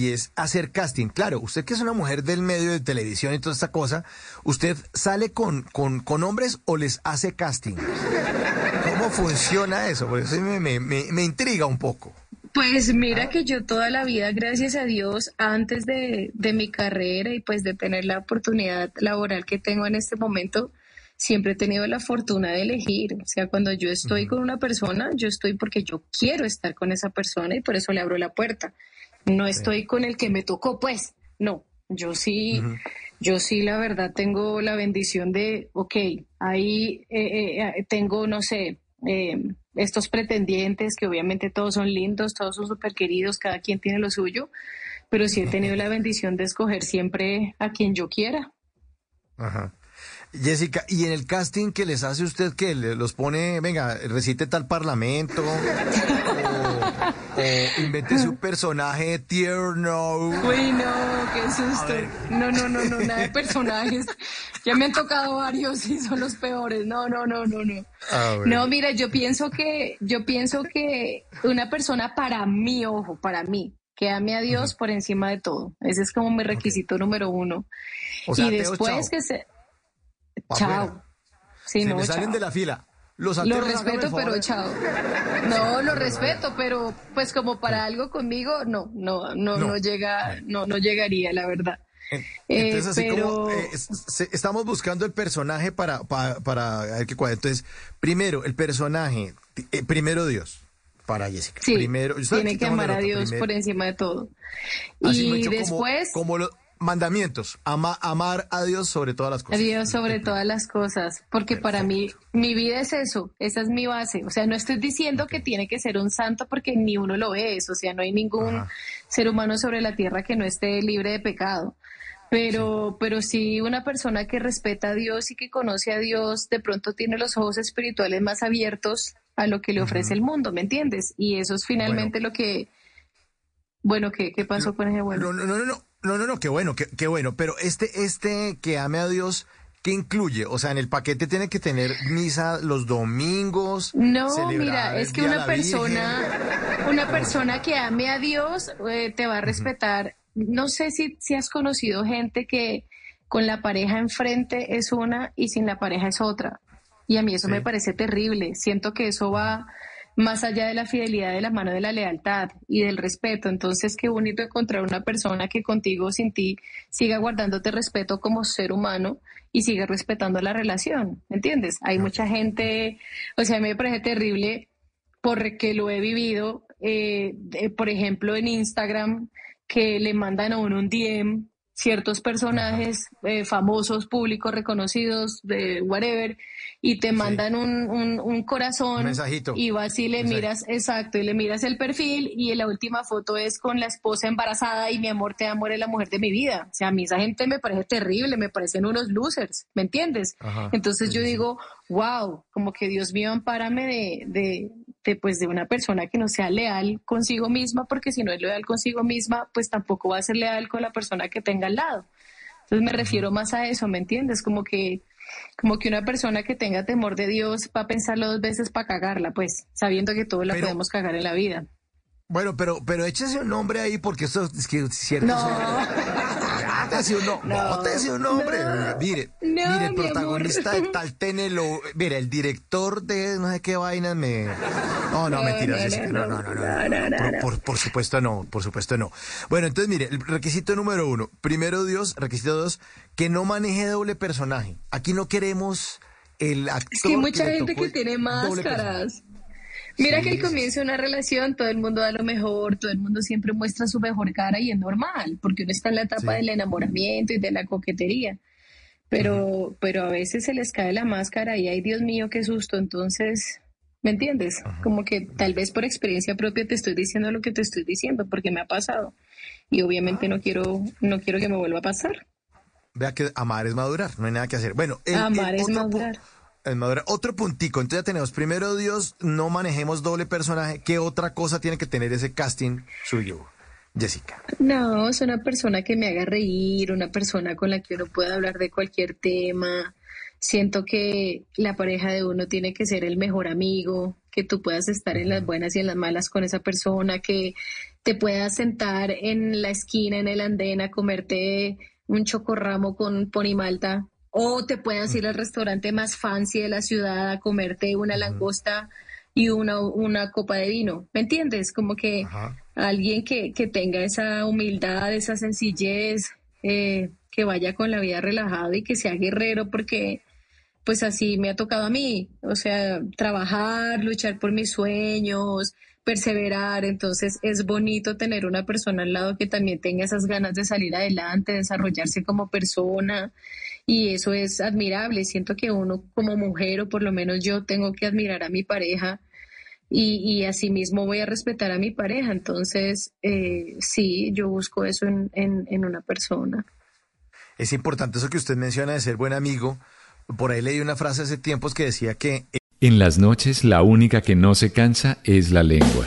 y es hacer casting. Claro, usted que es una mujer del medio de televisión y toda esta cosa, ¿usted sale con, con, con hombres o les hace casting? ¿Cómo funciona eso? Porque eso me, me, me, intriga un poco. Pues mira que yo toda la vida, gracias a Dios, antes de, de, mi carrera y pues de tener la oportunidad laboral que tengo en este momento, siempre he tenido la fortuna de elegir. O sea, cuando yo estoy con una persona, yo estoy porque yo quiero estar con esa persona y por eso le abro la puerta. No estoy con el que me tocó, pues, no. Yo sí, yo sí, la verdad, tengo la bendición de, ok, ahí eh, eh, eh, tengo, no sé, estos pretendientes que obviamente todos son lindos, todos son súper queridos, cada quien tiene lo suyo, pero sí he tenido la bendición de escoger siempre a quien yo quiera. Ajá. Jessica, ¿y en el casting que les hace usted que los pone, venga, recite tal parlamento? o, invente su personaje tierno. Uy, no, qué susto. No, no, no, no, nada de personajes. Ya me han tocado varios y son los peores. No, no, no, no, no. No, mira, yo pienso que, yo pienso que una persona para mí, ojo, para mí, que ame a Dios por encima de todo. Ese es como mi requisito número uno. y después que se chao. Sí, no, me salen de la fila. Los lo respeto, pero chao. No, lo respeto, pero pues como para algo conmigo, no, no, no, no, llega, no, no llegaría, la verdad. Entonces, así como eh, estamos buscando el personaje para, para, para ver qué cuadra. Entonces, primero, el personaje, eh, primero Dios, para Jessica. Sí, primero, tiene que amar a Dios por encima de todo. y después... Como, lo, mandamientos, amar a Dios sobre todas las cosas. A Dios sobre todas las cosas, porque para mí mi vida es eso, esa es mi base. O sea, no estoy diciendo que tiene que ser un santo porque ni uno lo es, o sea, no hay ningún ser humano sobre la tierra que no esté libre de pecado. Pero, sí. pero sí una persona que respeta a Dios y que conoce a Dios, de pronto tiene los ojos espirituales más abiertos a lo que le ofrece el mundo, ¿me entiendes? Y eso es finalmente lo que... Bueno, ¿qué, qué pasó con ese bueno? No, no, no, no. No, no, no, qué bueno, qué, qué bueno. Pero este, este que ame a Dios, ¿qué incluye? O sea, en el paquete tiene que tener misa los domingos. No, mira, es que una persona, una persona que ame a Dios eh, te va a respetar. No sé si, si has conocido gente que con la pareja enfrente es una y sin la pareja es otra. Y a mí eso me parece terrible. Siento que eso va más allá de la fidelidad de la mano de la lealtad y del respeto. Entonces, qué bonito encontrar una persona que contigo, sin ti, siga guardándote respeto como ser humano y siga respetando la relación, ¿entiendes? Hay mucha gente, o sea, a mí me parece terrible porque lo he vivido, eh, por ejemplo, en Instagram, que le mandan a uno un DM ciertos personajes eh, famosos, públicos, reconocidos, de whatever, y te mandan un, un, corazón mensajito. y vas y le miras, exacto, y le miras el perfil y la última foto es con la esposa embarazada y mi amor te amor es la mujer de mi vida. O sea, a mí esa gente me parece terrible, me parecen unos losers, ¿me entiendes? Entonces yo digo, wow, como que Dios mío, ampárame de, de, de, pues, de una persona que no sea leal consigo misma, porque si no es leal consigo misma, pues tampoco va a ser leal con la persona que tenga al lado. Entonces me refiero más a eso, ¿me entiendes? Como que como que una persona que tenga temor de Dios va a pensarlo dos veces para cagarla, pues, sabiendo que todos la podemos cagar en la vida. Bueno, pero, pero échese un nombre ahí porque eso es que cierto. No. Un, no, te un nombre. mire, mire, el protagonista de tal tenelo, mire, el director de no sé qué vainas me. No, no, mentiras. No, no, no, no. Por, por, supuesto no, por supuesto no. Bueno, entonces mire, el requisito número uno. Primero Dios, requisito dos, que no maneje doble personaje. Aquí no queremos el actor. Es que hay mucha gente que tiene máscaras. Mira que al comienzo de una relación todo el mundo da lo mejor, todo el mundo siempre muestra su mejor cara y es normal, porque uno está en la etapa del enamoramiento y de la coquetería. Pero, pero a veces se les cae la máscara y ay Dios mío, qué susto. Entonces, ¿me entiendes? Como que tal vez por experiencia propia te estoy diciendo lo que te estoy diciendo, porque me ha pasado. Y obviamente no quiero, no quiero que me vuelva a pasar. Vea que amar es madurar, no hay nada que hacer. Bueno, amar es madurar. Otro puntico, entonces ya tenemos, primero Dios, no manejemos doble personaje. ¿Qué otra cosa tiene que tener ese casting suyo, Jessica? No, es una persona que me haga reír, una persona con la que uno pueda hablar de cualquier tema. Siento que la pareja de uno tiene que ser el mejor amigo, que tú puedas estar en las buenas y en las malas con esa persona, que te puedas sentar en la esquina, en el andén, a comerte un chocorramo con ponimalta, o te puedas ir al restaurante más fancy de la ciudad a comerte una langosta y una, una copa de vino. ¿Me entiendes? Como que alguien que, que, tenga esa humildad, esa sencillez, eh, que vaya con la vida relajada y que sea guerrero, porque pues así me ha tocado a mí. O sea, trabajar, luchar por mis sueños, perseverar. Entonces es bonito tener una persona al lado que también tenga esas ganas de salir adelante, desarrollarse como persona. Y eso es admirable. Siento que uno como mujer, o por lo menos yo, tengo que admirar a mi pareja y, y asimismo voy a respetar a mi pareja. Entonces, eh, sí, yo busco eso en, en, en una persona. Es importante eso que usted menciona de ser buen amigo. Por ahí leí una frase hace tiempos que decía que... En las noches la única que no se cansa es la lengua.